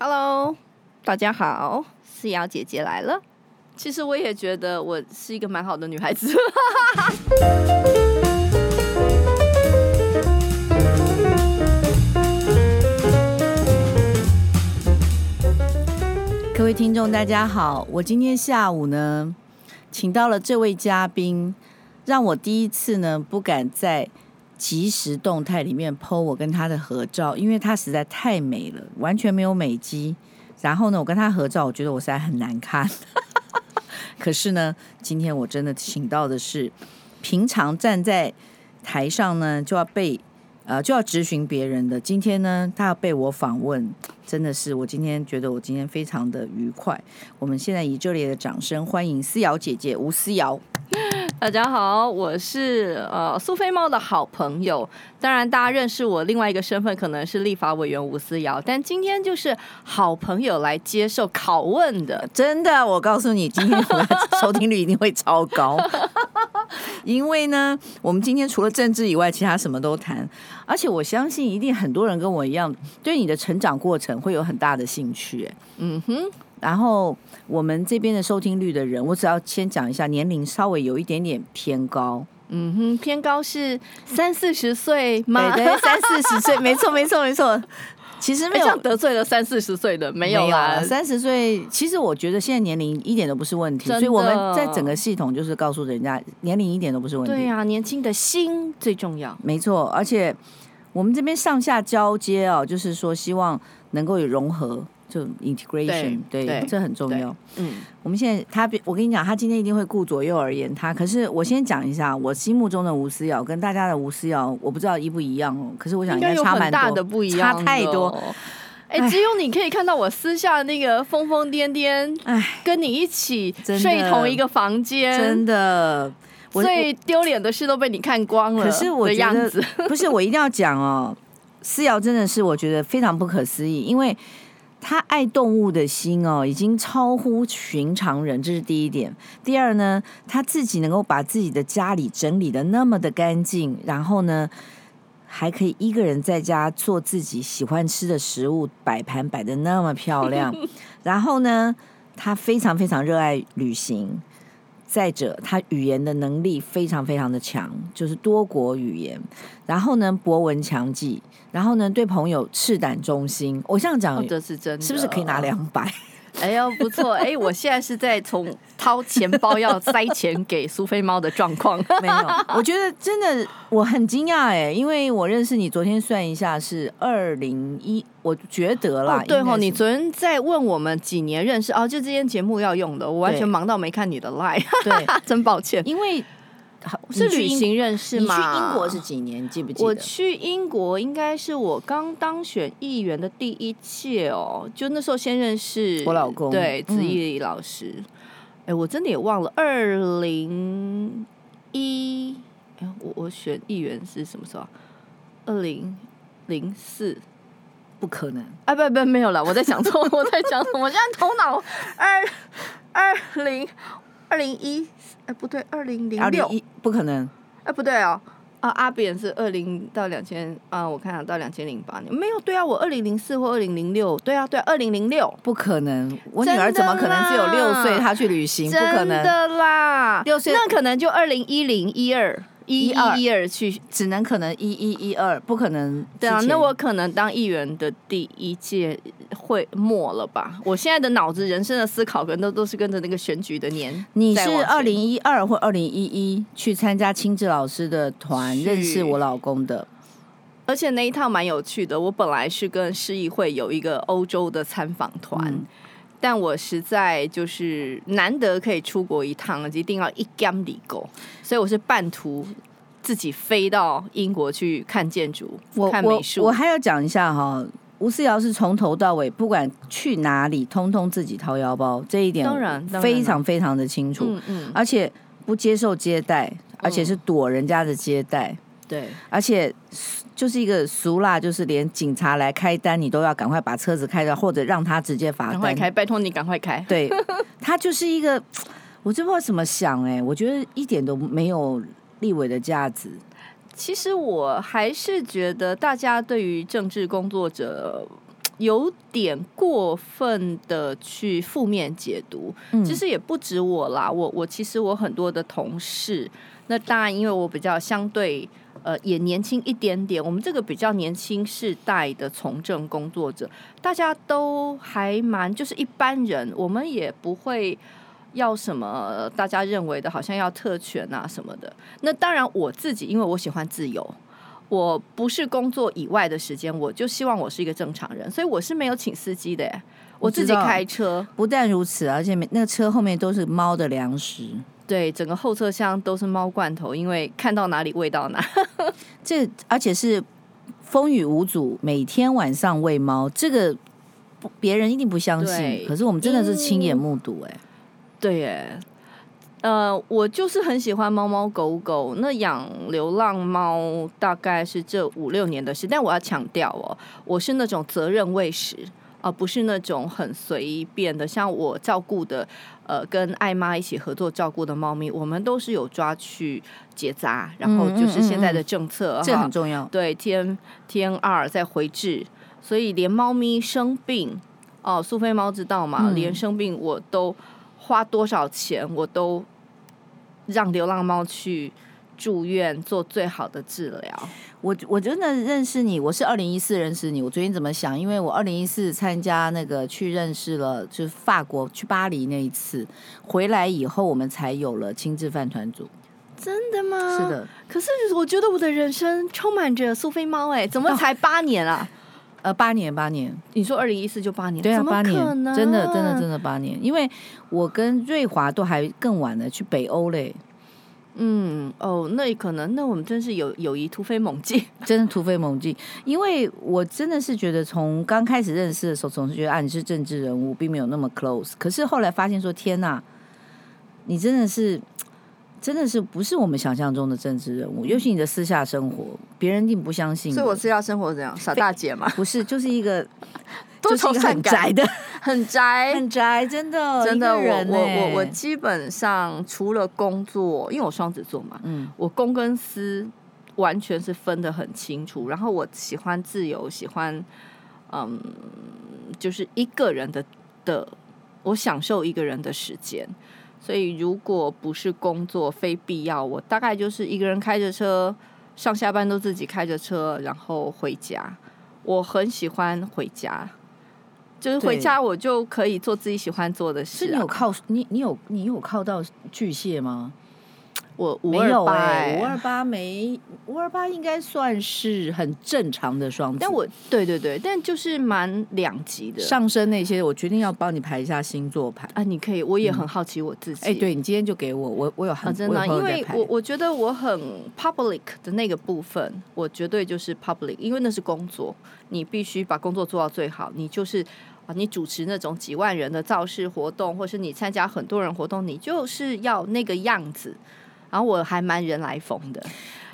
Hello，大家好，思瑶姐姐来了。其实我也觉得我是一个蛮好的女孩子。各位听众，大家好，我今天下午呢，请到了这位嘉宾，让我第一次呢不敢在即时动态里面 po 我跟他的合照，因为他实在太美了，完全没有美肌。然后呢，我跟他合照，我觉得我实在很难看。可是呢，今天我真的请到的是，平常站在台上呢就要被呃就要质询别人的，今天呢他要被我访问，真的是我今天觉得我今天非常的愉快。我们现在以热烈的掌声欢迎思瑶姐姐吴思瑶。大家好，我是呃苏菲猫的好朋友。当然，大家认识我另外一个身份可能是立法委员吴思瑶，但今天就是好朋友来接受拷问的。真的，我告诉你，今天我的收听率一定会超高。因为呢，我们今天除了政治以外，其他什么都谈。而且我相信，一定很多人跟我一样，对你的成长过程会有很大的兴趣。嗯哼。然后我们这边的收听率的人，我只要先讲一下，年龄稍微有一点点偏高。嗯哼，偏高是三四十岁吗？对，对，三四十岁，没错，没错，没错。其实没有得罪了三四十岁的，没有啦。三十岁，其实我觉得现在年龄一点都不是问题，所以我们在整个系统就是告诉人家，年龄一点都不是问题。对呀、啊，年轻的心最重要。没错，而且我们这边上下交接啊，就是说希望能够有融合。就 integration 对，对，这很重要。嗯，我们现在他，我跟你讲，他今天一定会顾左右而言他。可是我先讲一下，我心目中的吴思瑶跟大家的吴思瑶，我不知道一不一样哦。可是我想应该差蛮大的不一样，差太多。哎，只有你可以看到我私下那个疯疯癫癫，哎，跟你一起睡同一个房间，真的。最丢脸的事都被你看光了。可是我觉得不是，我一定要讲哦，思瑶真的是我觉得非常不可思议，因为。他爱动物的心哦，已经超乎寻常人，这是第一点。第二呢，他自己能够把自己的家里整理的那么的干净，然后呢，还可以一个人在家做自己喜欢吃的食物，摆盘摆的那么漂亮。然后呢，他非常非常热爱旅行。再者，他语言的能力非常非常的强，就是多国语言。然后呢，博闻强记。然后呢，对朋友赤胆忠心。我这样讲，这是真的，是不是可以拿两百？哎呦，不错！哎，我现在是在从掏钱包要塞钱给苏菲猫的状况。没有，我觉得真的我很惊讶哎，因为我认识你，昨天算一下是二零一，我觉得啦。哦对哦，你昨天在问我们几年认识哦，就这间节目要用的，我完全忙到没看你的 line，对，真抱歉，因为。是旅行认识吗？你去英国是几年？记不记得？我去英国应该是我刚当选议员的第一届哦，就那时候先认识我老公，对，子毅老师。哎、嗯，我真的也忘了二零一，哎，我我选议员是什么时候？二零零四？不可能！哎，不不，没有了，我在想错，我在讲什么？我现在头脑二二零。二零一，哎，不对，二零零六，不可能，哎，不对哦，啊，阿扁是二零到两千，啊，我看到两千零八年，没有，对啊，我二零零四或二零零六，对啊，对，二零零六，不可能，我女儿怎么可能只有六岁，她去旅行，不可能。真的啦，六岁，那可能就二零一零一二。一一一二去，只能可能一一一二，不可能。对啊，那我可能当议员的第一届会没了吧？我现在的脑子、人生的思考，可能都都是跟着那个选举的年。你是二零一二或二零一一去参加清志老师的团，认识我老公的，而且那一趟蛮有趣的。我本来是跟市议会有一个欧洲的参访团。嗯但我实在就是难得可以出国一趟，一定要一干里够，所以我是半途自己飞到英国去看建筑、看美术。我还要讲一下哈，吴思瑶是从头到尾，不管去哪里，通通自己掏腰包，这一点当然非常非常的清楚。嗯嗯，而且不接受接待，而且是躲人家的接待。对，而且就是一个俗啦，就是连警察来开单，你都要赶快把车子开掉，或者让他直接罚单。赶快开，拜托你赶快开。对，他就是一个，我就不知道怎么想哎，我觉得一点都没有立委的价值。其实我还是觉得大家对于政治工作者有点过分的去负面解读。嗯、其实也不止我啦，我我其实我很多的同事，那当然因为我比较相对呃也年轻一点点，我们这个比较年轻世代的从政工作者，大家都还蛮就是一般人，我们也不会。要什么？大家认为的，好像要特权啊什么的。那当然，我自己因为我喜欢自由，我不是工作以外的时间，我就希望我是一个正常人，所以我是没有请司机的，我自己开车。不但如此，而且那个车后面都是猫的粮食，对，整个后车厢都是猫罐头，因为看到哪里喂到哪。这而且是风雨无阻，每天晚上喂猫，这个别人一定不相信，可是我们真的是亲眼目睹哎。对耶，呃，我就是很喜欢猫猫狗狗。那养流浪猫大概是这五六年的事，但我要强调哦，我是那种责任喂食，而不是那种很随便的。像我照顾的，呃，跟爱妈一起合作照顾的猫咪，我们都是有抓去结扎，然后就是现在的政策，嗯嗯嗯，这很重要。对，T T N R 在回治，所以连猫咪生病，哦，苏菲猫知道吗？嗯、连生病我都。花多少钱，我都让流浪猫去住院做最好的治疗。我我真的认识你，我是二零一四认识你。我最近怎么想？因为我二零一四参加那个去认识了，就是法国去巴黎那一次，回来以后我们才有了亲自饭团组。真的吗？是的。可是我觉得我的人生充满着苏菲猫，哎，怎么才八年啊？哦呃，八年，八年。你说二零一四就八年？对啊，八年，真的，真的，真的八年。因为我跟瑞华都还更晚了，去北欧嘞。嗯，哦，那可能，那我们真是有友谊突飞猛进，真的突飞猛进。因为我真的是觉得，从刚开始认识的时候，总是觉得啊，你是政治人物，并没有那么 close。可是后来发现说，天哪，你真的是。真的是不是我们想象中的政治人物，尤其你的私下生活，别人一定不相信。所以我私下生活怎样？傻大姐嘛？不是，就是一个，就是很宅的，很宅，很宅，真的，真的。我我我我基本上除了工作，因为我双子座嘛，嗯，我公跟私完全是分得很清楚。然后我喜欢自由，喜欢嗯，就是一个人的的，我享受一个人的时间。所以，如果不是工作非必要，我大概就是一个人开着车上下班都自己开着车，然后回家。我很喜欢回家，就是回家我就可以做自己喜欢做的事啊。是你有靠你你有你有靠到巨蟹吗？我五二八，五二八没五二八应该算是很正常的双子，但我对对对，但就是蛮两极的上升那些，我决定要帮你排一下星座牌啊，你可以，我也很好奇我自己。哎、嗯，欸、对你今天就给我，我我有很、啊、真的，因为我我觉得我很 public 的那个部分，我绝对就是 public，因为那是工作，你必须把工作做到最好，你就是啊，你主持那种几万人的造势活动，或是你参加很多人活动，你就是要那个样子。然后我还蛮人来疯的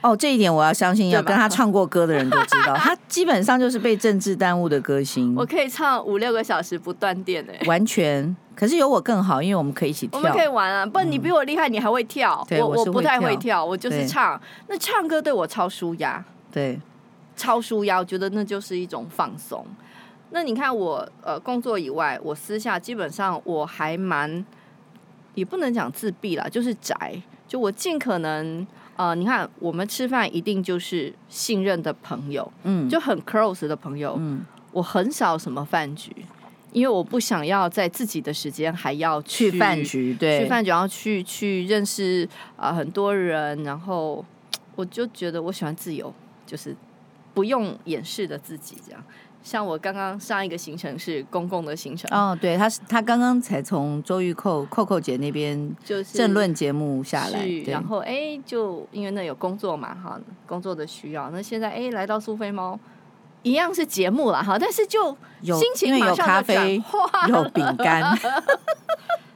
哦，这一点我要相信，要跟他唱过歌的人都知道，他基本上就是被政治耽误的歌星。我可以唱五六个小时不断电的，完全。可是有我更好，因为我们可以一起跳，我们可以玩啊。不，你比我厉害，你还会跳。我，我不太会跳，我就是唱。那唱歌对我超舒压，对，超舒压。我觉得那就是一种放松。那你看我呃工作以外，我私下基本上我还蛮，也不能讲自闭啦，就是宅。就我尽可能，呃，你看，我们吃饭一定就是信任的朋友，嗯，就很 close 的朋友，嗯，我很少什么饭局，因为我不想要在自己的时间还要去饭局，对，去饭局，然后去去认识啊、呃、很多人，然后我就觉得我喜欢自由，就是不用掩饰的自己这样。像我刚刚上一个行程是公共的行程。哦，对，他是他刚刚才从周玉蔻蔻蔻姐那边就是政论节目下来，然后哎，就因为那有工作嘛哈，工作的需要，那现在哎来到苏菲猫，一样是节目了哈，但是就心情马上就转化有饼干，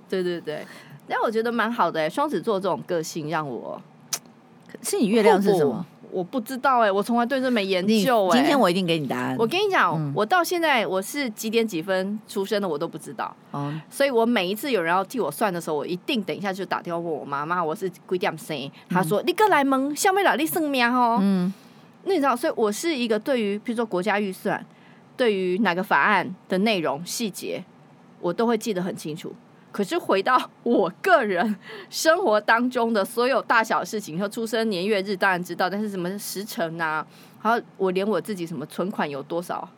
对 对对，但我觉得蛮好的哎，双子座这种个性让我，是你月亮是什么？我不知道哎、欸，我从来对这没研究哎、欸。今天我一定给你答案。我跟你讲，嗯、我到现在我是几点几分出生的，我都不知道。哦。所以我每一次有人要替我算的时候，我一定等一下就打电话问我妈妈，我是几点生？她说：“你过来问，小妹老你生命哦。”嗯。那你知道，所以我是一个对于，比如说国家预算，对于哪个法案的内容细节，我都会记得很清楚。可是回到 我个人生活当中的所有大小事情，说出生年月日当然知道，但是什么时辰啊，然后我连我自己什么存款有多少，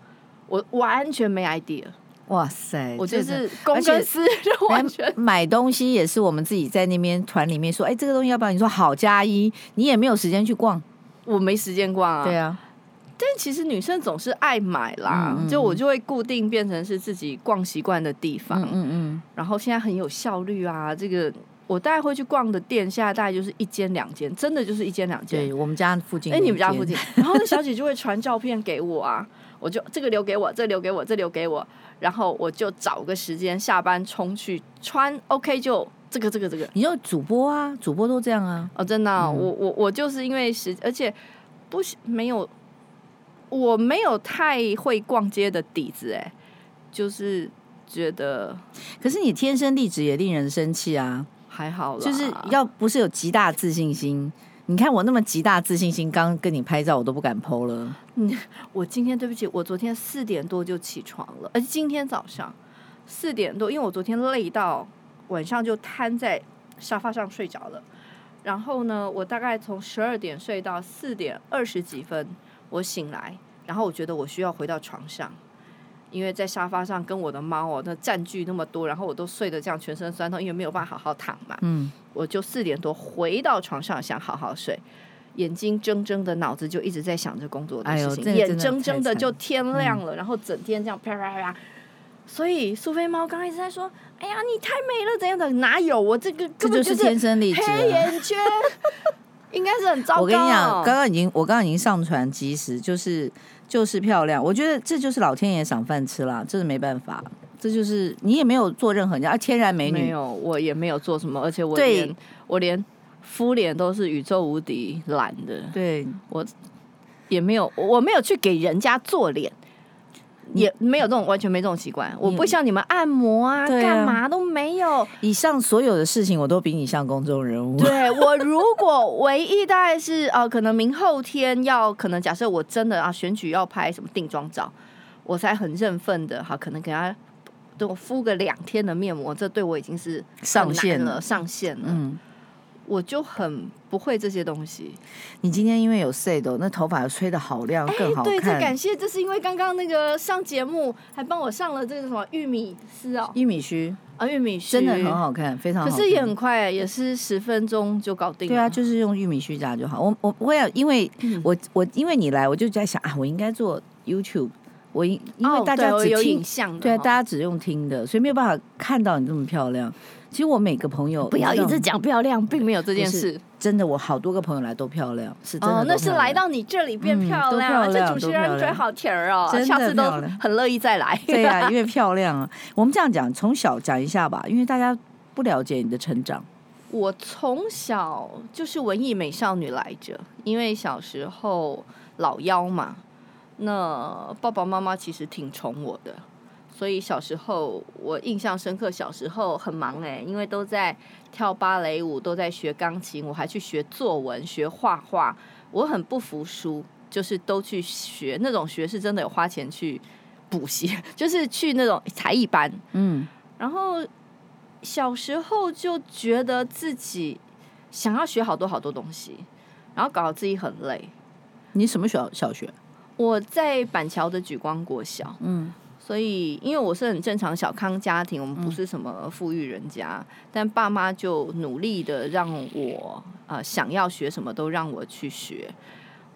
我完全没 idea。哇塞，我就是公司 就完全买东西也是我们自己在那边团里面说，哎，这个东西要不要？你说好加一，你也没有时间去逛，我没时间逛啊。对啊。但其实女生总是爱买啦，嗯嗯、就我就会固定变成是自己逛习惯的地方。嗯嗯，嗯。然后现在很有效率啊，这个我大概会去逛的店，现在大概就是一间两间，真的就是一间两间。对，我们家附近。哎，你们家附近。然后那小姐就会传照片给我啊，我就这个留给我，这个留给我，这个留给我，然后我就找个时间下班冲去穿。OK，就这个这个这个。你就主播啊，主播都这样啊。哦，真的、啊，嗯、我我我就是因为时，而且不没有。我没有太会逛街的底子，哎，就是觉得，可是你天生丽质也令人生气啊，还好啦，就是要不是有极大自信心，你看我那么极大自信心，刚跟你拍照我都不敢 PO 了。嗯，我今天对不起，我昨天四点多就起床了，而且今天早上四点多，因为我昨天累到晚上就瘫在沙发上睡着了，然后呢，我大概从十二点睡到四点二十几分。我醒来，然后我觉得我需要回到床上，因为在沙发上跟我的猫哦，那占据那么多，然后我都睡得这样全身酸痛，因为没有办法好好躺嘛。嗯，我就四点多回到床上想好好睡，眼睛睁睁的，脑子就一直在想着工作的事情，哎、眼睁睁的就天亮了，嗯、然后整天这样啪啪啪。所以苏菲猫刚刚一直在说：“哎呀，你太美了，怎样的？哪有我这个根本就是天生丽质黑眼圈。”应该是很糟糕。我跟你讲，刚刚已经我刚刚已经上传即时，就是就是漂亮。我觉得这就是老天爷赏饭吃啦，这是没办法。这就是你也没有做任何人家天然美女，没有，我也没有做什么，而且我连我连敷脸都是宇宙无敌懒的。对，我也没有，我没有去给人家做脸。也没有这种完全没这种习惯，我不像你们按摩啊，干嘛都没有。以上所有的事情，我都比你像公众人物。对，我如果唯一大概是呃，可能明后天要可能假设我真的啊选举要拍什么定妆照，我才很认份的哈，可能给他都敷个两天的面膜，这对我已经是上限了，上限了。嗯。我就很不会这些东西。你今天因为有 set，那头发吹的好亮，更好看。对，这感谢，这是因为刚刚那个上节目还帮我上了这个什么玉米丝哦，玉米须啊，玉米须真的很好看，非常好看。可是也很快，也是十分钟就搞定了。对啊，就是用玉米须夹就好。我我不会要，因为我我因为你来，我就在想啊，我应该做 YouTube。我因因为大家只听，有影像的，对啊，大家只用听的，所以没有办法看到你这么漂亮。其实我每个朋友不要一直讲漂亮，并没有这件事。真的，我好多个朋友来都漂亮，是真的。哦，那是来到你这里变漂亮，这主持人嘴好甜儿哦，下次都很乐意再来。对呀，因为漂亮啊。我们这样讲，从小讲一下吧，因为大家不了解你的成长。我从小就是文艺美少女来着，因为小时候老妖嘛，那爸爸妈妈其实挺宠我的。所以小时候我印象深刻，小时候很忙哎，因为都在跳芭蕾舞，都在学钢琴，我还去学作文、学画画。我很不服输，就是都去学那种学是真的有花钱去补习，就是去那种才艺班。嗯，然后小时候就觉得自己想要学好多好多东西，然后搞得自己很累。你什么小小学？我在板桥的举光国小。嗯。所以，因为我是很正常小康家庭，我们不是什么富裕人家，嗯、但爸妈就努力的让我啊、呃、想要学什么都让我去学。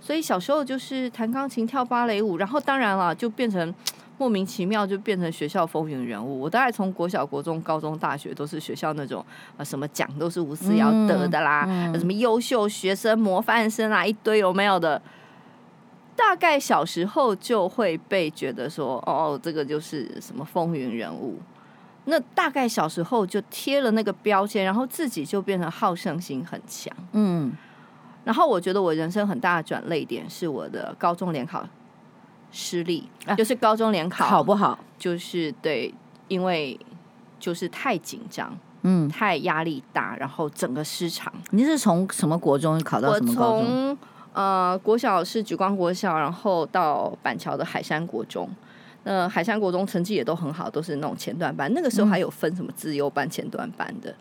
所以小时候就是弹钢琴、跳芭蕾舞，然后当然了，就变成莫名其妙就变成学校风云人物。我大概从国小、国中、高中、大学都是学校那种啊、呃、什么奖都是无私要得的啦，嗯嗯、什么优秀学生、模范生啊，一堆有没有的？大概小时候就会被觉得说，哦，这个就是什么风云人物。那大概小时候就贴了那个标签，然后自己就变成好胜心很强。嗯，然后我觉得我人生很大的转泪点是我的高中联考失利，啊、就是高中联考考不好？就是对，因为就是太紧张，嗯，太压力大，然后整个失常。你是从什么国中考到什么高中？呃，国小是莒光国小，然后到板桥的海山国中。那海山国中成绩也都很好，都是那种前段班。那个时候还有分什么自由班、前段班的，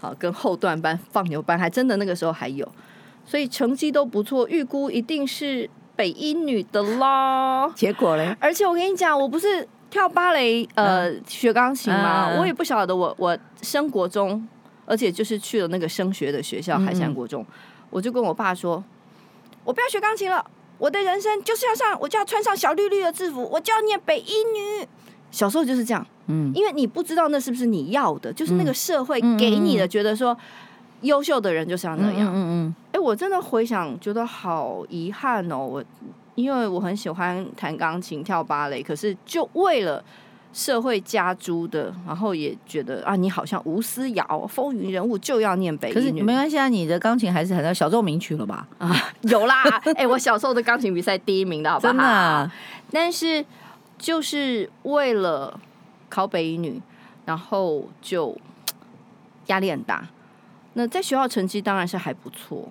好跟后段班、放牛班，还真的那个时候还有，所以成绩都不错，预估一定是北一女的啦。结果嘞？而且我跟你讲，我不是跳芭蕾呃、嗯、学钢琴吗？嗯、我也不晓得我我升国中，而且就是去了那个升学的学校海山国中，嗯、我就跟我爸说，我不要学钢琴了。我的人生就是要上，我就要穿上小绿绿的制服，我就要念北一女。小时候就是这样，嗯，因为你不知道那是不是你要的，就是那个社会给你的，觉得说优秀的人就是要那样，嗯嗯。哎，我真的回想，觉得好遗憾哦。我因为我很喜欢弹钢琴、跳芭蕾，可是就为了。社会加诸的，然后也觉得啊，你好像吴思瑶风云人物就要念北一女，可是没关系啊，你的钢琴还是很到小奏鸣曲了吧？啊，有啦，哎、欸，我小时候的钢琴比赛第一名的好不好？真的、啊，但是就是为了考北一女，然后就压力很大。那在学校成绩当然是还不错，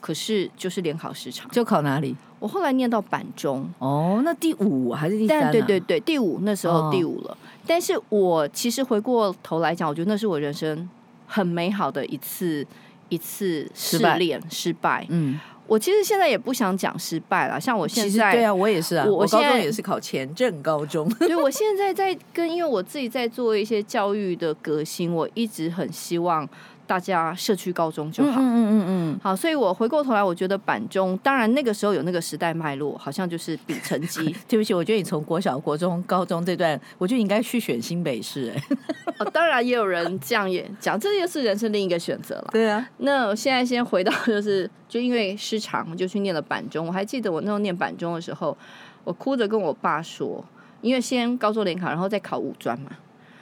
可是就是联考时长，就考哪里？我后来念到板中哦，那第五还是第三、啊？对对对，第五那时候第五了。哦、但是我其实回过头来讲，我觉得那是我人生很美好的一次一次试炼失败。嗯，我其实现在也不想讲失败了。像我现在，对啊，我也是啊，我，我高中也是考前镇高中。所以我现在在跟，因为我自己在做一些教育的革新，我一直很希望。大家社区高中就好，嗯嗯嗯嗯，好，所以我回过头来，我觉得板中，当然那个时候有那个时代脉络，好像就是比成绩。对不起，我觉得你从国小、国中、高中这段，我觉得应该去选新北市。哎，哦，当然也有人这样也讲，这也是人生另一个选择了。对啊，那现在先回到就是，就因为失常，就去念了板中。我还记得我那时候念板中的时候，我哭着跟我爸说，因为先高中联考，然后再考五专嘛。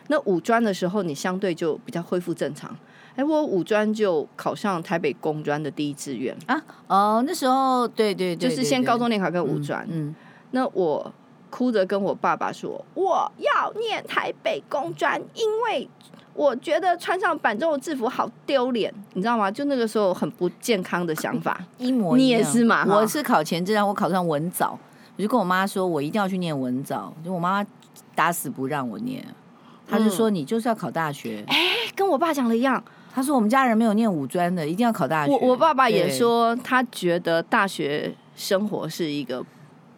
那五专的时候，你相对就比较恢复正常。哎，我五专就考上台北工专的第一志愿啊！哦，那时候对对对，就是先高中联考跟五专。嗯，那我哭着跟我爸爸说，我要念台北工专，因为我觉得穿上板中的制服好丢脸，你知道吗？就那个时候很不健康的想法，一模一样。你也是嘛？我是考前，志愿我考上文藻，我就跟我妈说，我一定要去念文藻，就我妈妈打死不让我念，她就说你就是要考大学。哎，跟我爸讲的一样。他说：“我们家人没有念五专的，一定要考大学。”我我爸爸也说，他觉得大学生活是一个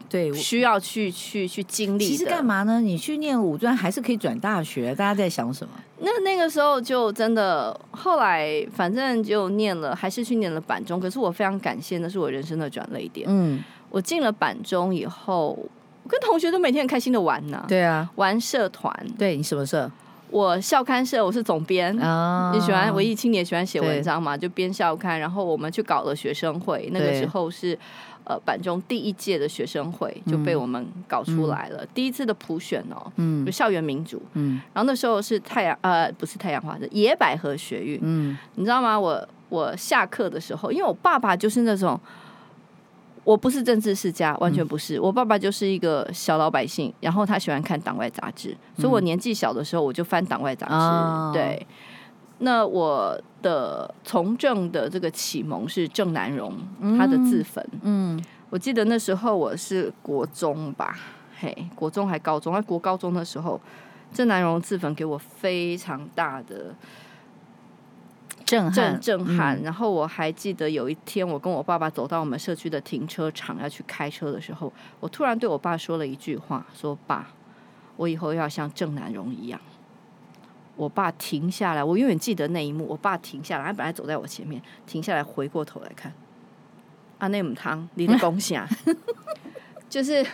对需要去去去经历。其实干嘛呢？你去念五专还是可以转大学。大家在想什么？那那个时候就真的，后来反正就念了，还是去念了板中。可是我非常感谢，那是我人生的转捩点。嗯，我进了板中以后，我跟同学都每天很开心的玩呢。对啊，玩社团。对，你什么社？我校刊社，我是总编。Oh. 你喜欢文艺青年，喜欢写文章嘛？就编校刊，然后我们去搞了学生会。那个时候是呃板中第一届的学生会就被我们搞出来了。嗯、第一次的普选哦，嗯，就校园民主。嗯，然后那时候是太阳呃不是太阳花，是野百合学运。嗯，你知道吗？我我下课的时候，因为我爸爸就是那种。我不是政治世家，完全不是。嗯、我爸爸就是一个小老百姓，然后他喜欢看党外杂志，嗯、所以我年纪小的时候我就翻党外杂志。哦、对，那我的从政的这个启蒙是郑南荣他的自焚。嗯，我记得那时候我是国中吧，嘿，国中还高中，在国高中的时候，郑南荣自焚给我非常大的。震震震撼，然后我还记得有一天，我跟我爸爸走到我们社区的停车场要去开车的时候，我突然对我爸说了一句话：“说爸，我以后要像郑南榕一样。”我爸停下来，我永远记得那一幕。我爸停下来，他本来走在我前面，停下来回过头来看，啊，那母汤，你的恭喜啊，就是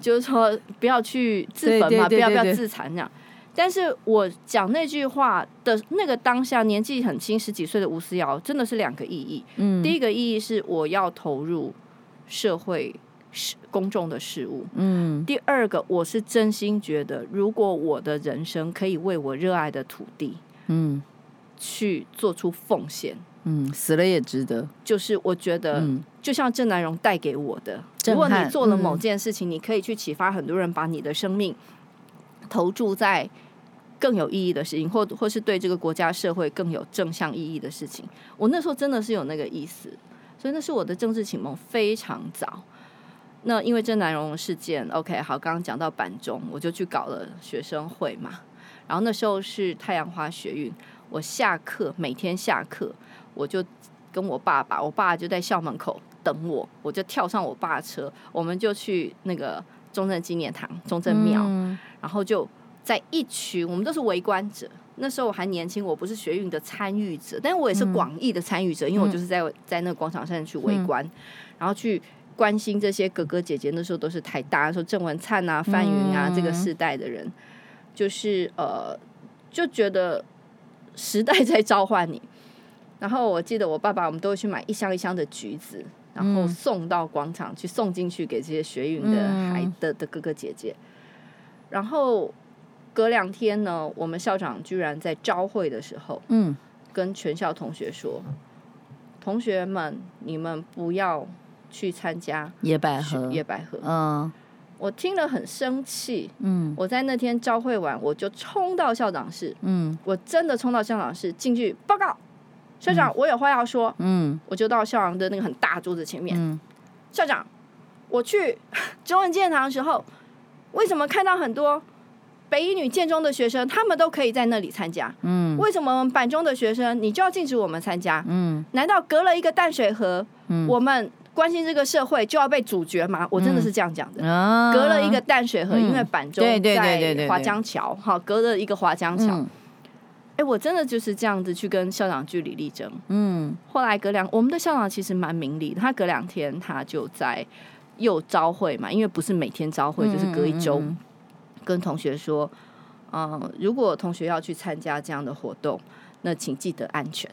就是说不要去自焚嘛，不要不要自残这样。但是我讲那句话的那个当下，年纪很轻，十几岁的吴思瑶，真的是两个意义。嗯，第一个意义是我要投入社会事公众的事务。嗯，第二个我是真心觉得，如果我的人生可以为我热爱的土地，嗯，去做出奉献，嗯，死了也值得。就是我觉得，就像郑南荣带给我的，如果你做了某件事情，你可以去启发很多人，把你的生命投注在。更有意义的事情，或或是对这个国家社会更有正向意义的事情，我那时候真的是有那个意思，所以那是我的政治启蒙非常早。那因为郑南荣事件，OK，好，刚刚讲到板中，我就去搞了学生会嘛。然后那时候是太阳花学运，我下课每天下课，我就跟我爸爸，我爸就在校门口等我，我就跳上我爸车，我们就去那个中正纪念堂、中正庙，嗯、然后就在一群，我们都是围观者。那时候我还年轻，我不是学运的参与者，但是我也是广义的参与者，嗯、因为我就是在在那个广场上去围观，嗯、然后去。关心这些哥哥姐姐，那时候都是台大，说郑文灿啊、范云啊、嗯、这个世代的人，就是呃，就觉得时代在召唤你。然后我记得我爸爸，我们都会去买一箱一箱的橘子，然后送到广场去，送进去给这些学运的孩的的哥哥姐姐。然后隔两天呢，我们校长居然在朝会的时候，嗯，跟全校同学说：“同学们，你们不要。”去参加野百合，野百合。嗯，我听了很生气。嗯，我在那天朝会完，我就冲到校长室。嗯，我真的冲到校长室进去报告，校长，我有话要说。嗯，我就到校长的那个很大桌子前面。嗯，校长，我去 中正纪念堂的时候，为什么看到很多北一女建中的学生，他们都可以在那里参加？嗯，为什么我们板中的学生你就要禁止我们参加？嗯，难道隔了一个淡水河，嗯，我们？关心这个社会就要被主角吗？我真的是这样讲的。嗯、隔了一个淡水河，嗯、因为板中在华江桥，哈，隔了一个华江桥。哎、我真的就是这样子去跟校长据理力争。嗯，后来隔两，我们的校长其实蛮明理的，他隔两天他就在又招会嘛，因为不是每天招会，就是隔一周，跟同学说，嗯，如果同学要去参加这样的活动，那请记得安全。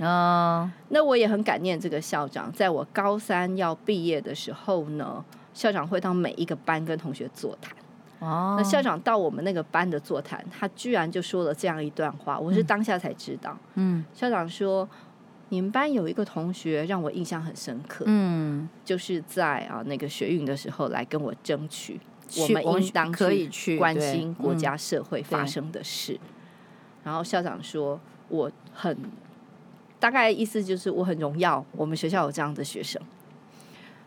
啊，uh, 那我也很感念这个校长，在我高三要毕业的时候呢，校长会到每一个班跟同学座谈。哦，uh, 那校长到我们那个班的座谈，他居然就说了这样一段话，我是当下才知道。嗯，校长说，你们班有一个同学让我印象很深刻。嗯，就是在啊那个学运的时候来跟我争取，去我们应当可以去关心国家社会发生的事。嗯、然后校长说，我很。大概意思就是我很荣耀，我们学校有这样的学生，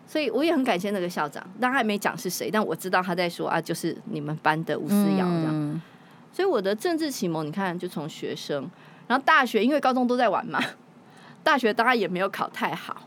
所以我也很感谢那个校长。当然还没讲是谁，但我知道他在说啊，就是你们班的吴思瑶这样。嗯、所以我的政治启蒙，你看就从学生，然后大学，因为高中都在玩嘛，大学当然也没有考太好。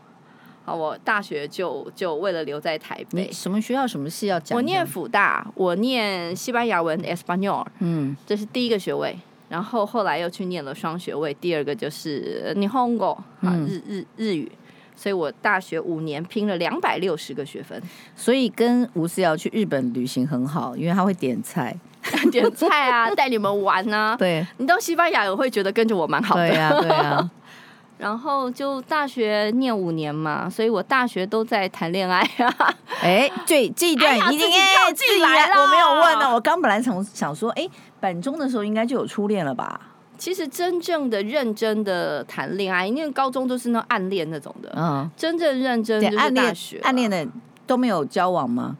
好，我大学就就为了留在台北，什么学校什么系要讲？我念辅大，我念西班牙文 Espanol，嗯，这是第一个学位。然后后来又去念了双学位，第二个就是日本语啊，日日日语，所以我大学五年拼了两百六十个学分，所以跟吴思瑶去日本旅行很好，因为他会点菜，点菜啊，带你们玩啊，对，你到西班牙我会觉得跟着我蛮好的，对啊，对啊。然后就大学念五年嘛，所以我大学都在谈恋爱啊。哎，对，这一段一定要进来了。我没有问呢，我刚本来想想说，哎，本中的时候应该就有初恋了吧？其实真正的认真的谈恋爱，因为高中都是那暗恋那种的。嗯，真正认真就是大学暗恋的都没有交往吗？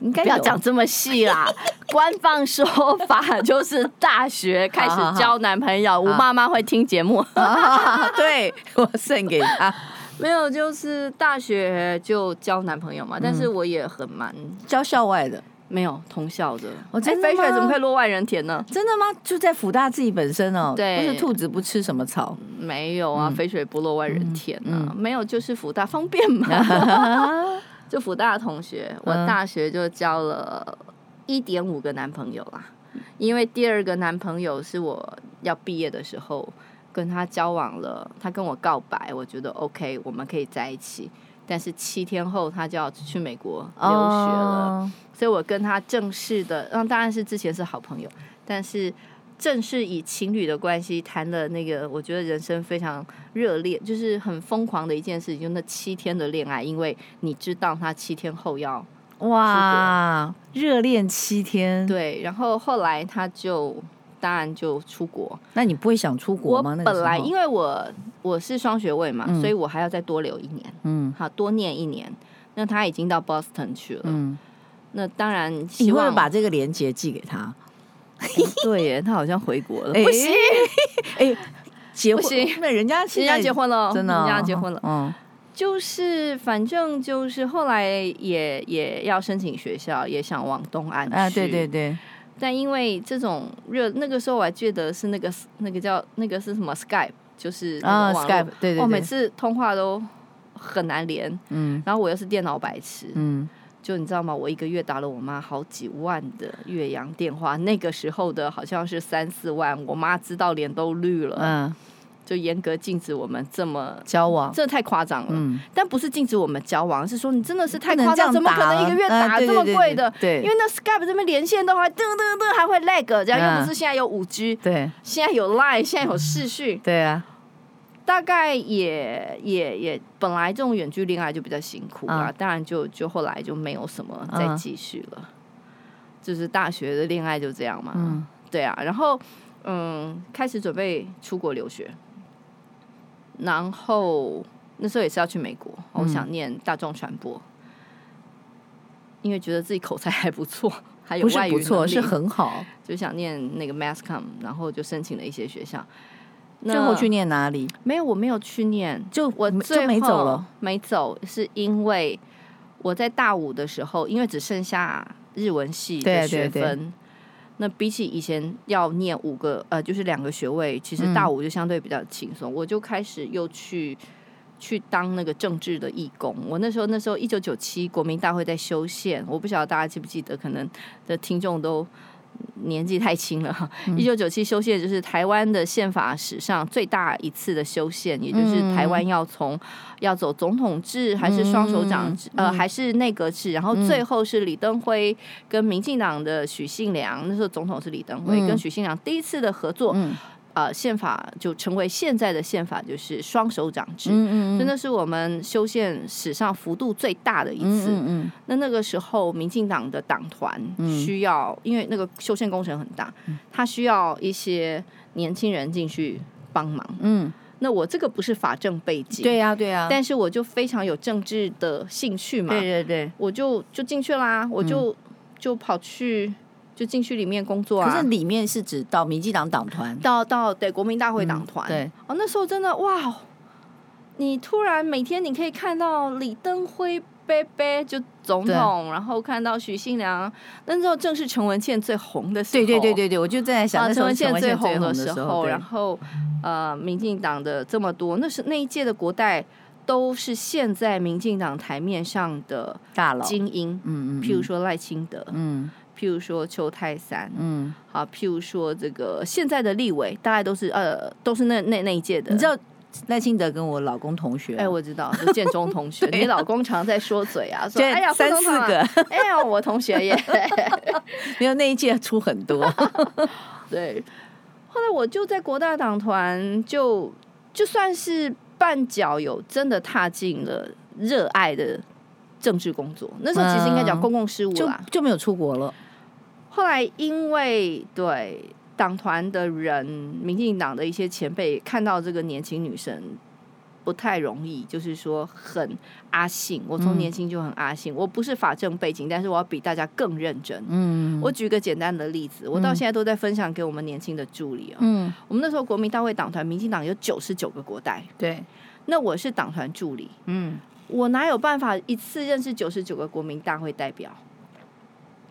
应该不要讲这么细啦，官方说法就是大学开始交男朋友。吴妈妈会听节目，对，我送给她。没有，就是大学就交男朋友嘛。但是我也很蛮交校外的，没有同校的。我真的吗？肥水怎么会落外人田呢？真的吗？就在辅大自己本身哦。对，不是兔子不吃什么草。没有啊，肥水不落外人田啊。没有，就是辅大方便嘛。就福大同学，我大学就交了一点五个男朋友啦。因为第二个男朋友是我要毕业的时候跟他交往了，他跟我告白，我觉得 OK，我们可以在一起。但是七天后他就要去美国留学了，oh. 所以我跟他正式的，那当然是之前是好朋友，但是。正是以情侣的关系谈了那个，我觉得人生非常热烈，就是很疯狂的一件事情，就那七天的恋爱，因为你知道他七天后要哇，热恋七天，对，然后后来他就当然就出国，那你不会想出国吗？我本来因为我我是双学位嘛，嗯、所以我还要再多留一年，嗯，好多念一年。那他已经到 Boston 去了，嗯，那当然希望把这个连接寄给他。对耶，他好像回国了。不行，哎，结婚那人家人家结婚了，真的，人家结婚了。嗯，就是反正就是后来也也要申请学校，也想往东岸去。啊，对对对。但因为这种热，那个时候我还记得是那个那个叫那个是什么 Skype，就是啊 Skype，对对对。我每次通话都很难连，嗯。然后我又是电脑白痴，嗯。就你知道吗？我一个月打了我妈好几万的岳阳电话，那个时候的好像是三四万，我妈知道脸都绿了。嗯。就严格禁止我们这么交往，这太夸张了。嗯，但不是禁止我们交往，是说你真的是太夸张，怎么可能一个月打这么贵的？对，因为那 Skype 这边连线都还噔噔噔还会 lag，这样又不是现在有五 G，对，现在有 Line，现在有视讯，对啊，大概也也也本来这种远距恋爱就比较辛苦啊，当然就就后来就没有什么再继续了，就是大学的恋爱就这样嘛，嗯，对啊，然后嗯，开始准备出国留学。然后那时候也是要去美国，我想念大众传播，嗯、因为觉得自己口才还不错，还有外语不错，是很好，就想念那个 Mass Com，然后就申请了一些学校。最后去念哪里？没有，我没有去念，就我最后没走了，没走，是因为我在大五的时候，因为只剩下日文系的学分。那比起以前要念五个呃，就是两个学位，其实大五就相对比较轻松。嗯、我就开始又去去当那个政治的义工。我那时候那时候一九九七国民大会在修宪，我不晓得大家记不记得，可能的听众都。年纪太轻了，一九九七修宪就是台湾的宪法史上最大一次的修宪，也就是台湾要从要走总统制还是双手掌制，呃，还是内阁制，然后最后是李登辉跟民进党的许信良，那时候总统是李登辉跟许信良第一次的合作。呃，宪法就成为现在的宪法，就是双手掌制，嗯嗯，真的是我们修宪史上幅度最大的一次。嗯嗯，那那个时候，民进党的党团需要，嗯、因为那个修宪工程很大，他需要一些年轻人进去帮忙。嗯，那我这个不是法政背景，对呀、啊、对呀、啊，但是我就非常有政治的兴趣嘛，对对对，我就就进去啦，我就、嗯、就跑去。就进去里面工作啊？可是里面是指到民进党党团，到到对国民大会党团、嗯。对哦，那时候真的哇！你突然每天你可以看到李登辉伯伯就总统，然后看到许信良，那时候正是陈文茜最红的时候。对对对对对，我就在想，陈文茜最红的时候，然后呃，民进党的这么多，那是那一届的国代都是现在民进党台面上的大佬精英，嗯嗯，譬如说赖清德，嗯。譬如说邱泰山，嗯，好，譬如说这个现在的立委，大概都是呃，都是那那那一届的。你知道赖清德跟我老公同学？哎，我知道，是建中同学。你老公常在说嘴啊，说哎呀，三四个，哎呀，我同学耶，没有那一届出很多。对，后来我就在国大党团，就就算是半脚有真的踏进了热爱的政治工作。那时候其实应该讲公共事务啦，就没有出国了。后来，因为对党团的人，民进党的一些前辈看到这个年轻女生不太容易，就是说很阿信。我从年轻就很阿信，嗯、我不是法政背景，但是我要比大家更认真。嗯，我举个简单的例子，我到现在都在分享给我们年轻的助理啊。嗯，我们那时候国民大会党团，民进党有九十九个国代，对，那我是党团助理，嗯，我哪有办法一次认识九十九个国民大会代表？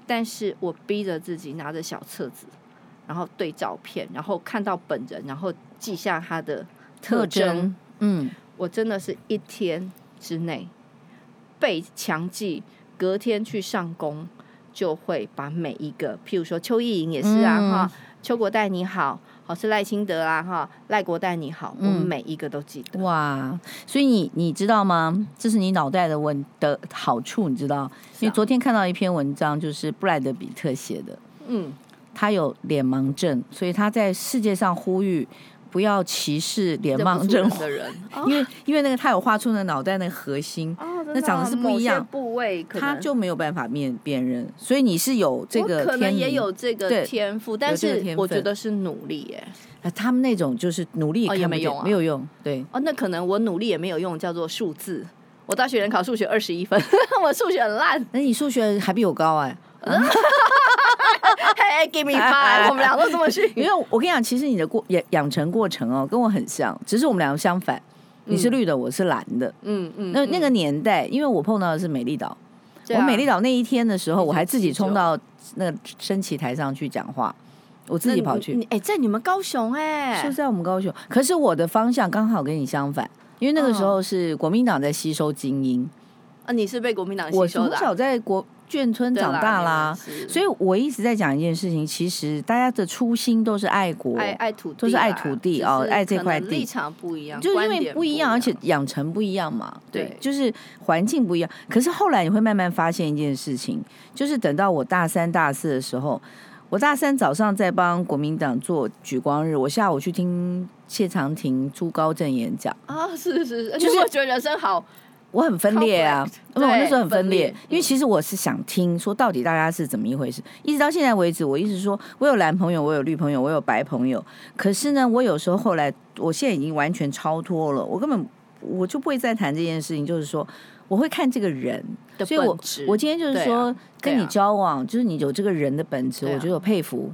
但是我逼着自己拿着小册子，然后对照片，然后看到本人，然后记下他的特征。嗯，我真的是一天之内被强记，隔天去上工就会把每一个，譬如说邱意莹也是啊，哈、嗯，邱国代你好。好是赖清德啊，哈，赖国代你好，我们每一个都记得。哇，所以你你知道吗？这是你脑袋的问的好处，你知道？因为昨天看到一篇文章，就是布莱德比特写的。嗯，他有脸盲症，所以他在世界上呼吁。不要歧视脸盲症的人，因为因为那个他有画出那脑袋那个核心，那长得是不一样部位，他就没有办法辨辨认。所以你是有这个，可能也有这个天赋，但是我觉得是努力耶。他们那种就是努力也没用，没有用。对哦，那可能我努力也没有用，叫做数字。我大学人考数学二十一分，我数学很烂。那你数学还比我高哎。Hey, give me five，我们俩都这么逊。因为我跟你讲，其实你的过养养成过程哦，跟我很像，只是我们两个相反。你是绿的，我是蓝的。嗯嗯。那那个年代，因为我碰到的是美丽岛，我美丽岛那一天的时候，我还自己冲到那个升旗台上去讲话，我自己跑去。哎，在你们高雄哎，是在我们高雄。可是我的方向刚好跟你相反，因为那个时候是国民党在吸收精英。啊，你是被国民党吸收的？我从小在国。眷村长大啦，所以我一直在讲一件事情。其实大家的初心都是爱国，爱爱土地，都是爱土地哦，爱这块地。立场不一样，就是因为不一样，而且养成不一样嘛。对，对，就是环境不一样。可是后来你会慢慢发现一件事情，就是等到我大三、大四的时候，我大三早上在帮国民党做举光日，我下午去听谢长廷、朱高正演讲啊，是是是，就是 我觉得人生好。我很分裂啊，因为我那时候很分裂，因为其实我是想听说到底大家是怎么一回事。一直到现在为止，我一直说我有蓝朋友，我有绿朋友，我有白朋友。可是呢，我有时候后来，我现在已经完全超脱了，我根本我就不会再谈这件事情。就是说，我会看这个人的。所以我我今天就是说跟你交往，就是你有这个人的本质，我觉得我佩服。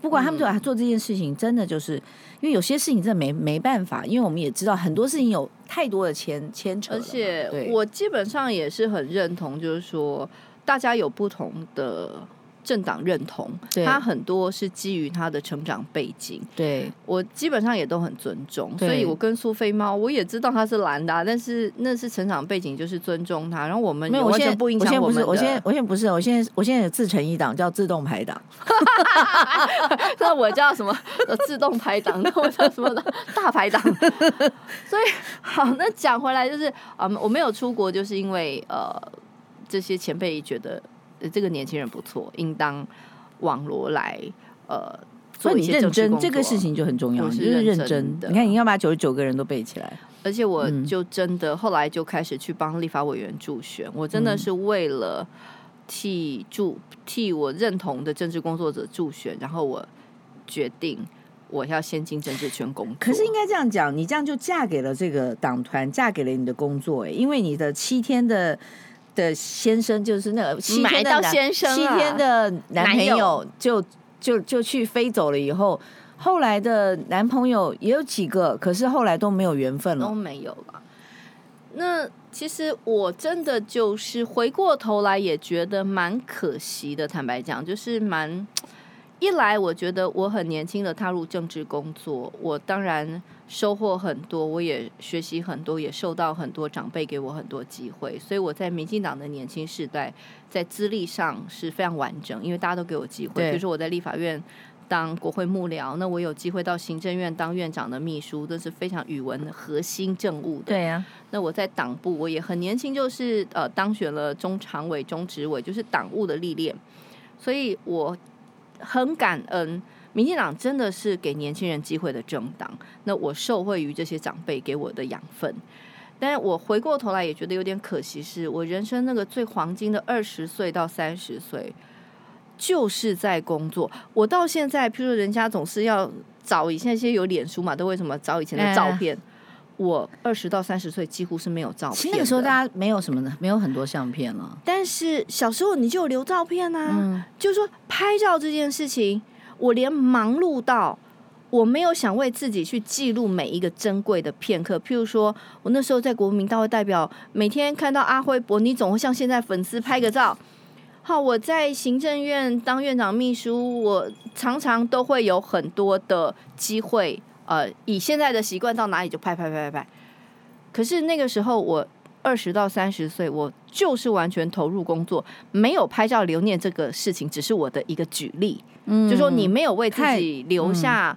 不管他们做做这件事情，真的就是因为有些事情真的没没办法，因为我们也知道很多事情有太多的牵牵扯。而且我基本上也是很认同，就是说大家有不同的。政党认同，他很多是基于他的成长背景。对，我基本上也都很尊重，所以我跟苏菲猫，我也知道他是蓝的，但是那是成长背景，就是尊重他。然后我们没有，我现在不影响我们。我现在我现在不是，我现在我现在有自成一党，叫自动排党。那我叫什么？自动排党？那我叫什么？大排党？所以好，那讲回来就是啊，我没有出国，就是因为呃，这些前辈觉得。这个年轻人不错，应当网罗来呃所以你认真，这个事情就很重要，是认真的。你看，你要把九十九个人都背起来，而且我就真的后来就开始去帮立法委员助选，我真的是为了替助替我认同的政治工作者助选，然后我决定我要先进政治圈工作。可是应该这样讲，你这样就嫁给了这个党团，嫁给了你的工作，哎，因为你的七天的。的先生就是那个七天的先生，七天的男朋友就就就去飞走了。以后后来的男朋友也有几个，可是后来都没有缘分了，都没有了。那其实我真的就是回过头来也觉得蛮可惜的。坦白讲，就是蛮一来，我觉得我很年轻的踏入政治工作，我当然。收获很多，我也学习很多，也受到很多长辈给我很多机会，所以我在民进党的年轻时代，在资历上是非常完整，因为大家都给我机会。比如说我在立法院当国会幕僚，那我有机会到行政院当院长的秘书，都是非常语文的核心政务的。对呀、啊，那我在党部，我也很年轻，就是呃当选了中常委、中执委，就是党务的历练，所以我很感恩。民进党真的是给年轻人机会的政党，那我受惠于这些长辈给我的养分，但是我回过头来也觉得有点可惜，是我人生那个最黄金的二十岁到三十岁，就是在工作。我到现在，譬如说人家总是要找以前那些有脸书嘛，都为什么找以前的照片？我二十到三十岁几乎是没有照片。其实那个时候大家没有什么的，没有很多相片了。但是小时候你就有留照片啊，嗯、就是说拍照这件事情。我连忙碌到我没有想为自己去记录每一个珍贵的片刻，譬如说，我那时候在国民大会代表，每天看到阿辉伯，你总会像现在粉丝拍个照。好，我在行政院当院长秘书，我常常都会有很多的机会，呃，以现在的习惯到哪里就拍拍拍拍拍。可是那个时候我二十到三十岁，我就是完全投入工作，没有拍照留念这个事情，只是我的一个举例。嗯，就说你没有为自己留下，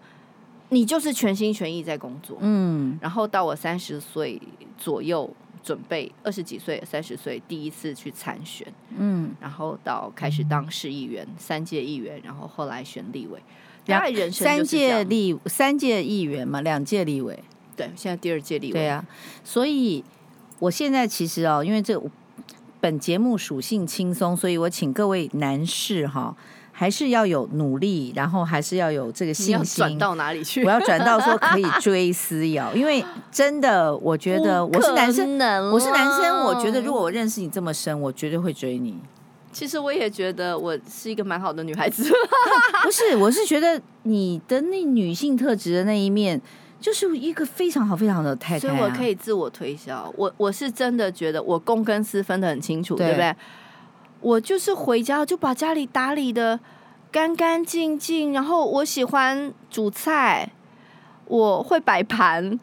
你就是全心全意在工作。嗯，然后到我三十岁左右，准备二十几岁、三十岁第一次去参选。嗯，然后到开始当市议员，三届议员，然后后来选立委。大概人生三届立三届议员嘛，两届立委。对，现在第二届立委。对啊，所以我现在其实哦，因为这本节目属性轻松，所以我请各位男士哈。还是要有努力，然后还是要有这个信心。转到哪里去？我要转到说可以追思瑶，因为真的，我觉得我是男生，我是男生，我觉得如果我认识你这么深，我绝对会追你。其实我也觉得我是一个蛮好的女孩子。不是，我是觉得你的那女性特质的那一面，就是一个非常好、非常好的太太、啊。所以我可以自我推销，我我是真的觉得我公跟私分得很清楚，对，对不对？我就是回家就把家里打理的干干净净，然后我喜欢煮菜，我会摆盘。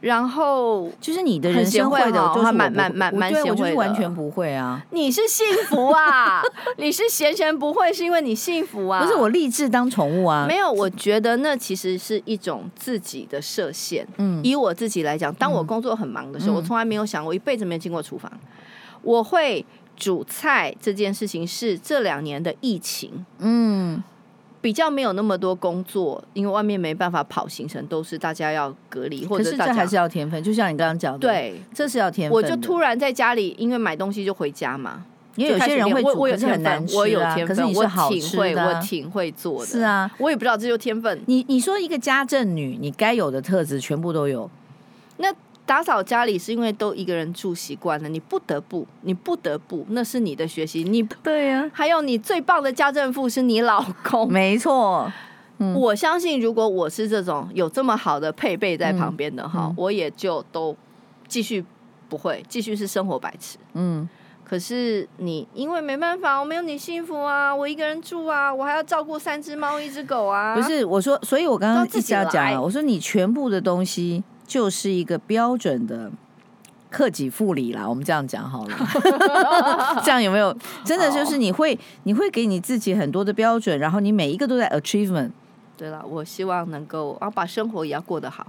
然后就是你的人生会的，就是蛮蛮蛮蛮贤惠的。我就是完全不会啊！你是幸福啊！你是闲闲不会，是因为你幸福啊！不是我立志当宠物啊！没有，我觉得那其实是一种自己的设限。嗯，以我自己来讲，当我工作很忙的时候，嗯、我从来没有想过，我一辈子没有进过厨房。我会煮菜这件事情是这两年的疫情。嗯。比较没有那么多工作，因为外面没办法跑行程，都是大家要隔离，或者大家可是这还是要天分。就像你刚刚讲的，对，这是要天分。我就突然在家里，因为买东西就回家嘛。因为有些人会煮，我有天分，很难吃啊，我有天分，可是你是好吃的啊，我挺会，我挺会做的。是啊，我也不知道这就天分。你你说一个家政女，你该有的特质全部都有。那。打扫家里是因为都一个人住习惯了，你不得不，你不得不，那是你的学习。你 对呀、啊，还有你最棒的家政妇是你老公，没错。嗯、我相信，如果我是这种有这么好的配备在旁边的哈，嗯嗯、我也就都继续不会，继续是生活白痴。嗯，可是你因为没办法，我没有你幸福啊，我一个人住啊，我还要照顾三只猫，一只狗啊。不是，我说，所以我刚刚一直要讲了，我说你全部的东西。就是一个标准的克己复礼啦，我们这样讲好了，这样有没有？真的就是你会，你会给你自己很多的标准，然后你每一个都在 achievement。对了，我希望能够啊，把生活也要过得好。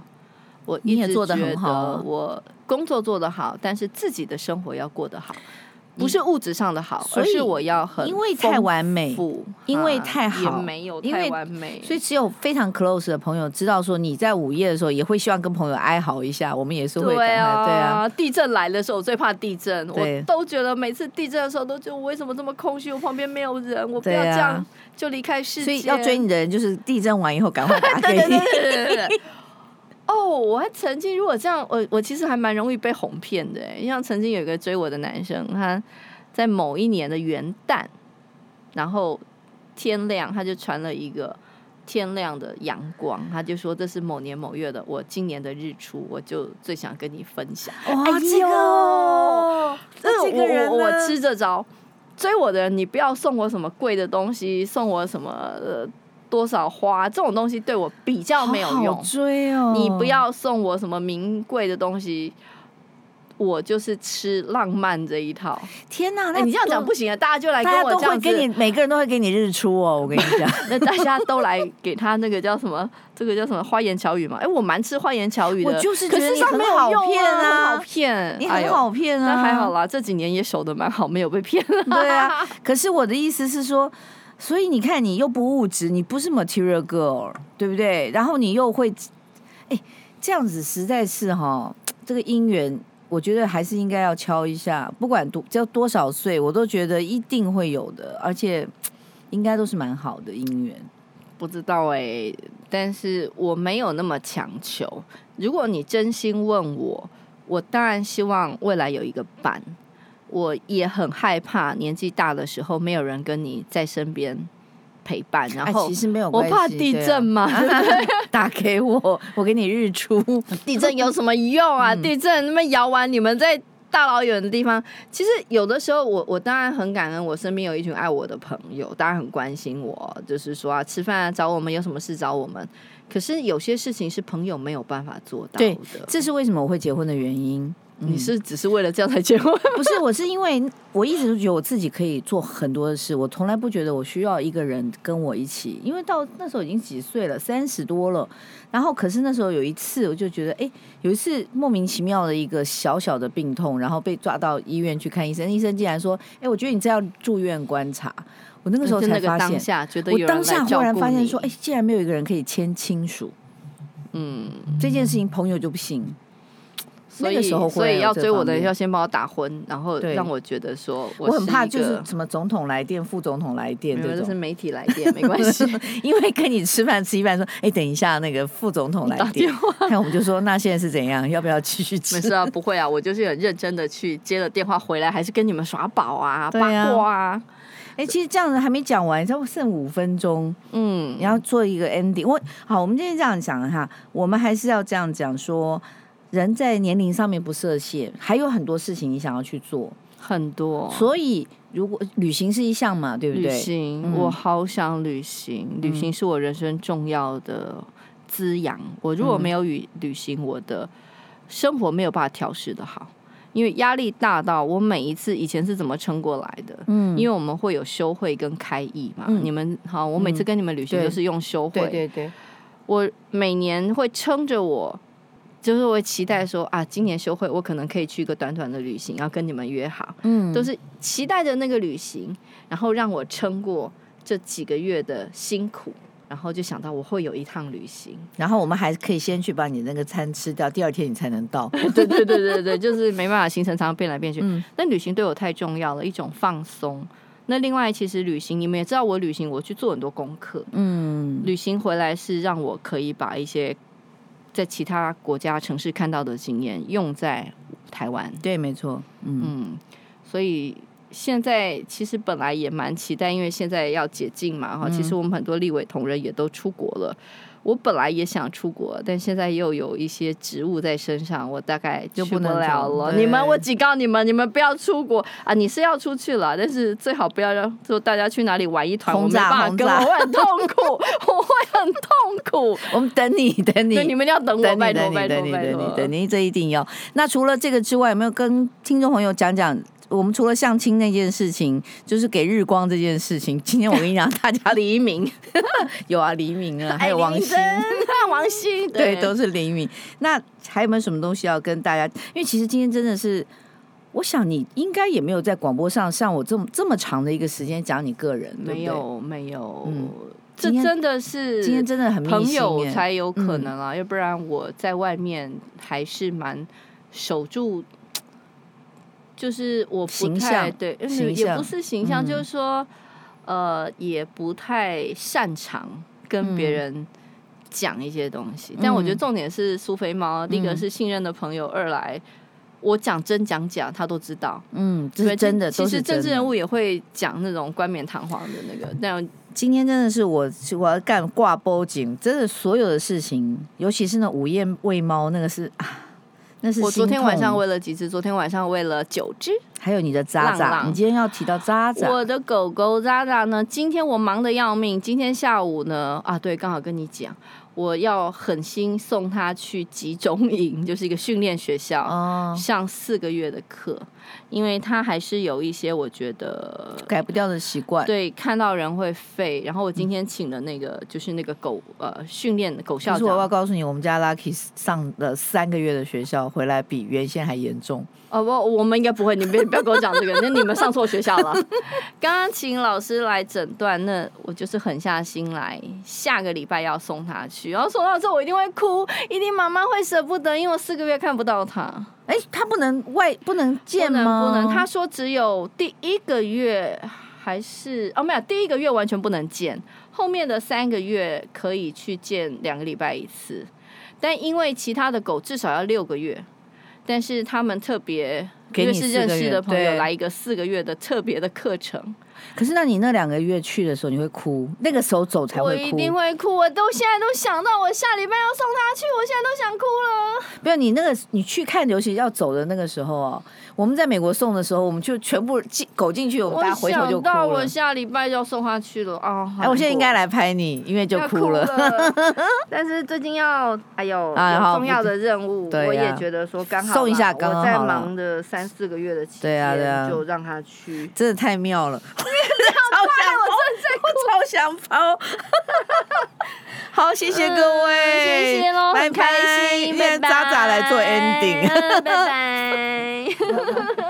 我你也做得很好，我工作做得好，但是自己的生活要过得好。不是物质上的好，而是我要很因为太完美，因为太好，没有太完美，所以只有非常 close 的朋友知道说，你在午夜的时候也会希望跟朋友哀嚎一下，我们也是会对啊，对啊。地震来的时候，我最怕地震，我都觉得每次地震的时候都觉得我为什么这么空虚，我旁边没有人，我不要这样就离开世界。所以要追你的人就是地震完以后赶快打 给你。哦，oh, 我还曾经如果这样，我我其实还蛮容易被哄骗的。像曾经有一个追我的男生，他在某一年的元旦，然后天亮，他就传了一个天亮的阳光，他就说这是某年某月的我今年的日出，我就最想跟你分享。哇，这个我我我吃这招，追我的人，你不要送我什么贵的东西，送我什么。呃多少花这种东西对我比较没有用，追哦！你不要送我什么名贵的东西，我就是吃浪漫这一套。天哪，那、欸、你这样讲不行啊！大家就来跟我这样子，大家都会给你，每个人都会给你日出哦。我跟你讲，那大家都来给他那个叫什么？这个叫什么花言巧语嘛？哎、欸，我蛮吃花言巧语的，我就是觉得你很好骗啊，好骗，你很好骗啊。那、哎、还好啦，这几年也守的蛮好，没有被骗。对啊，可是我的意思是说。所以你看，你又不物质，你不是 material girl，对不对？然后你又会，哎，这样子实在是哈，这个姻缘，我觉得还是应该要敲一下。不管多交多少岁，我都觉得一定会有的，而且应该都是蛮好的姻缘。不知道哎，但是我没有那么强求。如果你真心问我，我当然希望未来有一个伴。我也很害怕年纪大的时候没有人跟你在身边陪伴，然后其实没有，我怕地震嘛，打给我，我给你日出。地震有什么用啊？地震那么摇完，你们在大老远的地方，其实有的时候我我当然很感恩，我身边有一群爱我的朋友，当然很关心我，就是说啊，吃饭啊，找我们，有什么事找我们。可是有些事情是朋友没有办法做到的，这是为什么我会结婚的原因。你是只是为了这样才结婚？不是，我是因为我一直都觉得我自己可以做很多的事，我从来不觉得我需要一个人跟我一起。因为到那时候已经几岁了，三十多了。然后，可是那时候有一次，我就觉得，哎，有一次莫名其妙的一个小小的病痛，然后被抓到医院去看医生，医生竟然说，哎，我觉得你这要住院观察。我那个时候才发现，我当下忽然发现说，哎，竟然没有一个人可以签亲属。嗯，这件事情朋友就不行。所以，所以要追我的人要先帮我打昏，然后让我觉得说我，我很怕就是什么总统来电、副总统来电，这是媒体来电没关系，因为跟你吃饭吃一半说，哎，等一下那个副总统来电，那我们就说那现在是怎样？要不要继续吃？没事啊，不会啊，我就是很认真的去接了电话回来，还是跟你们耍宝啊、八卦啊。哎、欸，其实这样子还没讲完，差不多剩五分钟。嗯，你要做一个 ending。我好，我们今天这样讲哈，我们还是要这样讲说，人在年龄上面不设限，还有很多事情你想要去做，很多。所以，如果旅行是一项嘛，对不对？旅行，嗯、我好想旅行。旅行是我人生重要的滋养。我如果没有旅旅行，我的生活没有办法调试的好。因为压力大到我每一次以前是怎么撑过来的？嗯，因为我们会有休会跟开议嘛。嗯、你们好，我每次跟你们旅行都是用休会。对对对，我每年会撑着我，就是我期待说啊，今年休会我可能可以去一个短短的旅行，要跟你们约好。嗯，都是期待着那个旅行，然后让我撑过这几个月的辛苦。然后就想到我会有一趟旅行，然后我们还可以先去把你那个餐吃掉，第二天你才能到。对对对对对，就是没办法，行程常常变来变去。嗯，但旅行对我太重要了，一种放松。那另外，其实旅行你们也知道，我旅行我去做很多功课。嗯，旅行回来是让我可以把一些在其他国家城市看到的经验用在台湾。对，没错。嗯，嗯，所以。现在其实本来也蛮期待，因为现在要解禁嘛，哈、嗯。其实我们很多立委同仁也都出国了。我本来也想出国，但现在又有一些职务在身上，我大概就不能聊了。你们，我警告你们，你们不要出国啊！你是要出去了，但是最好不要让说大家去哪里玩一团，轰炸轰炸，我会很痛苦，我会很痛苦。我们等你，等你，你们要等我，拜托，拜托，等你，等你，等你，这一定要。那除了这个之外，有没有跟听众朋友讲讲？我们除了相亲那件事情，就是给日光这件事情。今天我跟你讲，大家黎明 有啊，黎明啊，还有王心，王心对，对，都是黎明。那还有没有什么东西要跟大家？因为其实今天真的是，我想你应该也没有在广播上像我这么这么长的一个时间讲你个人，没有没有，嗯，这真的是今天真的很朋友才有可能啊，要不然我在外面还是蛮守住。就是我不太对，也不是形象，就是说，呃，也不太擅长跟别人讲一些东西。但我觉得重点是苏菲猫，第一个是信任的朋友，二来我讲真讲假他都知道。嗯，这是真的。其实政治人物也会讲那种冠冕堂皇的那个。但今天真的是我我要干挂包警，真的所有的事情，尤其是那午夜喂猫那个是啊。我昨天晚上喂了几只？昨天晚上喂了九只，还有你的渣渣。你今天要提到渣渣，我的狗狗渣渣呢？今天我忙得要命。今天下午呢？啊，对，刚好跟你讲。我要狠心送他去集中营，就是一个训练学校，哦、上四个月的课，因为他还是有一些我觉得改不掉的习惯。对，看到人会吠。然后我今天请的那个，嗯、就是那个狗呃训练的狗校长。其实我要告诉你，我们家 Lucky 上了三个月的学校，回来比原先还严重。哦不，我们应该不会，你别不要跟我讲这个，那你们上错学校了。刚 刚请老师来诊断，那我就是狠下心来，下个礼拜要送他去。然后送到之后，我一定会哭，一定妈妈会舍不得，因为我四个月看不到他。哎，他不能外不能见吗？不能，他说只有第一个月还是哦没有，第一个月完全不能见，后面的三个月可以去见两个礼拜一次，但因为其他的狗至少要六个月。但是他们特别，因为是认识的朋友来一个四个月的特别的课程。可是，那你那两个月去的时候，你会哭？那个时候走才会哭。我一定会哭，我都现在都想到我下礼拜要送他去，我现在都想哭了。不要你那个，你去看，尤其要走的那个时候哦。我们在美国送的时候，我们就全部进狗进去，我们大家回头就哭了。我想到我下礼拜就要送他去了啊！哎，我现在应该来拍你，因为就哭了。但是最近要还有有重要的任务，我也觉得说刚好送一下刚好。我在忙的三四个月的期间，对啊对啊，就让他去，真的太妙了。超想我正在哭，我超想跑。好，谢谢各位，谢谢喽，很开心，因为渣渣来做 ending，拜拜。